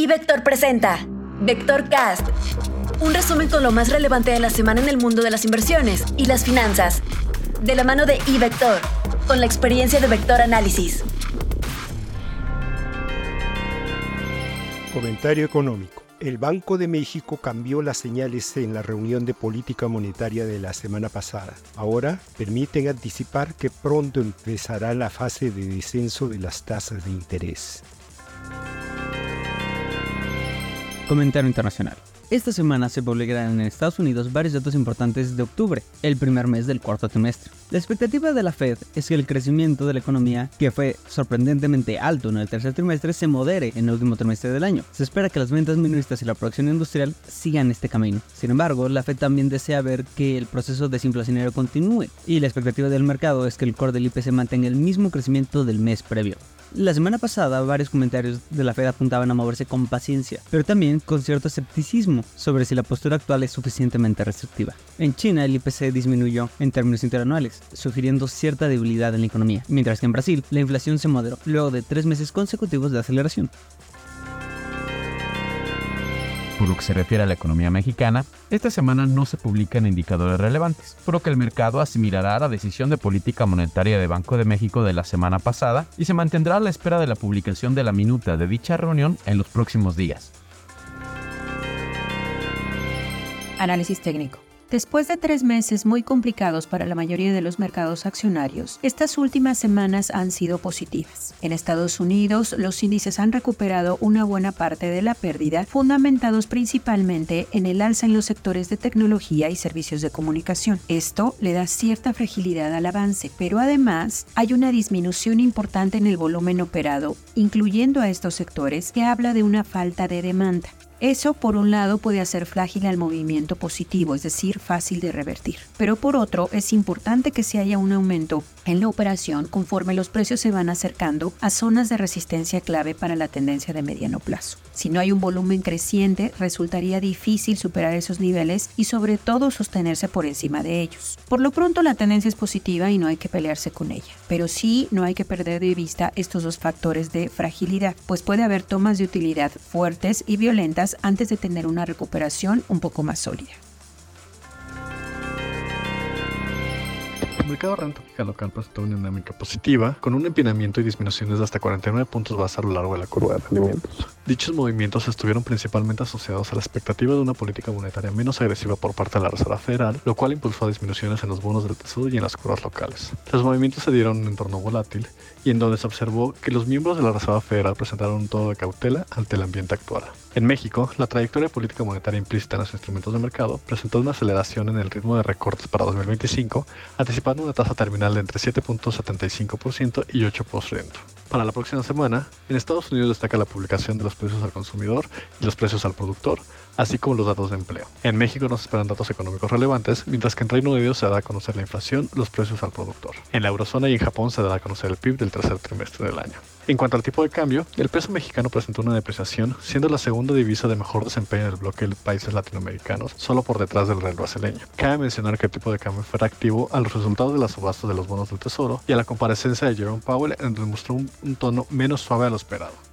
Y Vector presenta Vector Cast, un resumen con lo más relevante de la semana en el mundo de las inversiones y las finanzas, de la mano de iVector, con la experiencia de Vector Análisis. Comentario económico. El Banco de México cambió las señales en la reunión de política monetaria de la semana pasada. Ahora permiten anticipar que pronto empezará la fase de descenso de las tasas de interés. Comentario internacional. Esta semana se publicarán en Estados Unidos varios datos importantes de octubre, el primer mes del cuarto trimestre. La expectativa de la Fed es que el crecimiento de la economía, que fue sorprendentemente alto en el tercer trimestre, se modere en el último trimestre del año. Se espera que las ventas minoristas y la producción industrial sigan este camino. Sin embargo, la Fed también desea ver que el proceso desinflacionario continúe, y la expectativa del mercado es que el core del IPC mantenga el mismo crecimiento del mes previo. La semana pasada varios comentarios de la Fed apuntaban a moverse con paciencia, pero también con cierto escepticismo sobre si la postura actual es suficientemente restrictiva. En China el IPC disminuyó en términos interanuales, sugiriendo cierta debilidad en la economía, mientras que en Brasil la inflación se moderó luego de tres meses consecutivos de aceleración. Por lo que se refiere a la economía mexicana, esta semana no se publican indicadores relevantes, por que el mercado asimilará la decisión de política monetaria de Banco de México de la semana pasada y se mantendrá a la espera de la publicación de la minuta de dicha reunión en los próximos días. Análisis técnico. Después de tres meses muy complicados para la mayoría de los mercados accionarios, estas últimas semanas han sido positivas. En Estados Unidos, los índices han recuperado una buena parte de la pérdida, fundamentados principalmente en el alza en los sectores de tecnología y servicios de comunicación. Esto le da cierta fragilidad al avance, pero además hay una disminución importante en el volumen operado, incluyendo a estos sectores, que habla de una falta de demanda. Eso, por un lado, puede hacer frágil al movimiento positivo, es decir, fácil de revertir. Pero por otro, es importante que se haya un aumento en la operación conforme los precios se van acercando a zonas de resistencia clave para la tendencia de mediano plazo. Si no hay un volumen creciente, resultaría difícil superar esos niveles y sobre todo sostenerse por encima de ellos. Por lo pronto la tendencia es positiva y no hay que pelearse con ella, pero sí no hay que perder de vista estos dos factores de fragilidad, pues puede haber tomas de utilidad fuertes y violentas antes de tener una recuperación un poco más sólida. Mercado renta fija local presentó una dinámica positiva, con un empinamiento y disminuciones de hasta 49 puntos base a lo largo de la curva de rendimientos. Dichos movimientos estuvieron principalmente asociados a la expectativa de una política monetaria menos agresiva por parte de la Reserva Federal, lo cual impulsó disminuciones en los bonos del Tesoro y en las curvas locales. Los movimientos se dieron en un entorno volátil y en donde se observó que los miembros de la Reserva Federal presentaron un tono de cautela ante el ambiente actual. En México, la trayectoria política monetaria implícita en los instrumentos de mercado presentó una aceleración en el ritmo de recortes para 2025, anticipando una tasa terminal de entre 7.75% y 8%. Para la próxima semana, en Estados Unidos destaca la publicación de los precios al consumidor y los precios al productor, así como los datos de empleo. En México no se esperan datos económicos relevantes, mientras que en Reino Unido se dará a conocer la inflación, los precios al productor. En la eurozona y en Japón se dará a conocer el PIB del tercer trimestre del año. En cuanto al tipo de cambio, el peso mexicano presentó una depreciación, siendo la segunda divisa de mejor desempeño en el bloque de países latinoamericanos, solo por detrás del real brasileño. Cabe mencionar que el tipo de cambio fue reactivo a los resultados de las subastas de los bonos del tesoro y a la comparecencia de Jerome Powell, en donde mostró un tono menos suave a lo esperado.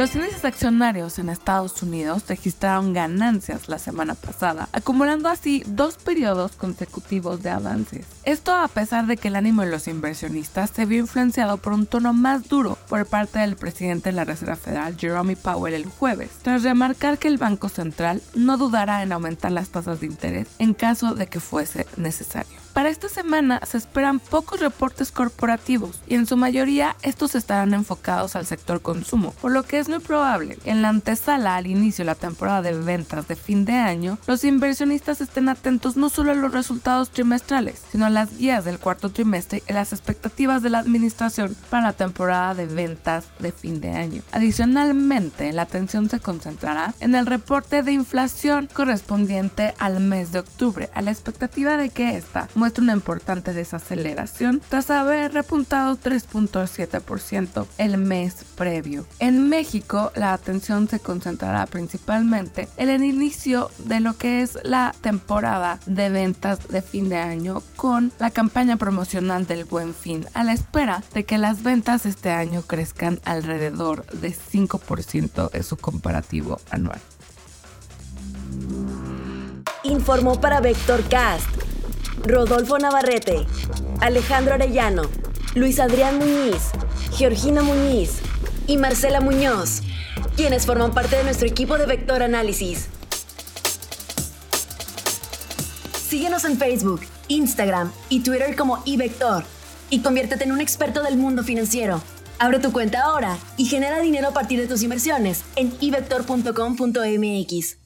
Los índices accionarios en Estados Unidos registraron ganancias la semana pasada, acumulando así dos periodos consecutivos de avances. Esto a pesar de que el ánimo de los inversionistas se vio influenciado por un tono más duro por parte del presidente de la Reserva Federal, Jerome Powell, el jueves, tras remarcar que el Banco Central no dudará en aumentar las tasas de interés en caso de que fuese necesario. Para esta semana se esperan pocos reportes corporativos y en su mayoría estos estarán enfocados al sector consumo, por lo que es muy probable que en la antesala al inicio de la temporada de ventas de fin de año, los inversionistas estén atentos no solo a los resultados trimestrales, sino a las guías del cuarto trimestre y las expectativas de la administración para la temporada de ventas de fin de año. Adicionalmente, la atención se concentrará en el reporte de inflación correspondiente al mes de octubre, a la expectativa de que esta muestre una importante desaceleración tras haber repuntado 3.7% el mes previo. En México, la atención se concentrará principalmente en el inicio de lo que es la temporada de ventas de fin de año con la campaña promocional del Buen Fin, a la espera de que las ventas este año crezcan alrededor de 5% en su comparativo anual. Informó para Vector Cast Rodolfo Navarrete, Alejandro Arellano, Luis Adrián Muñiz, Georgina Muñiz y Marcela Muñoz, quienes forman parte de nuestro equipo de Vector Análisis. Síguenos en Facebook, Instagram y Twitter como iVector y conviértete en un experto del mundo financiero. Abre tu cuenta ahora y genera dinero a partir de tus inversiones en ivector.com.mx.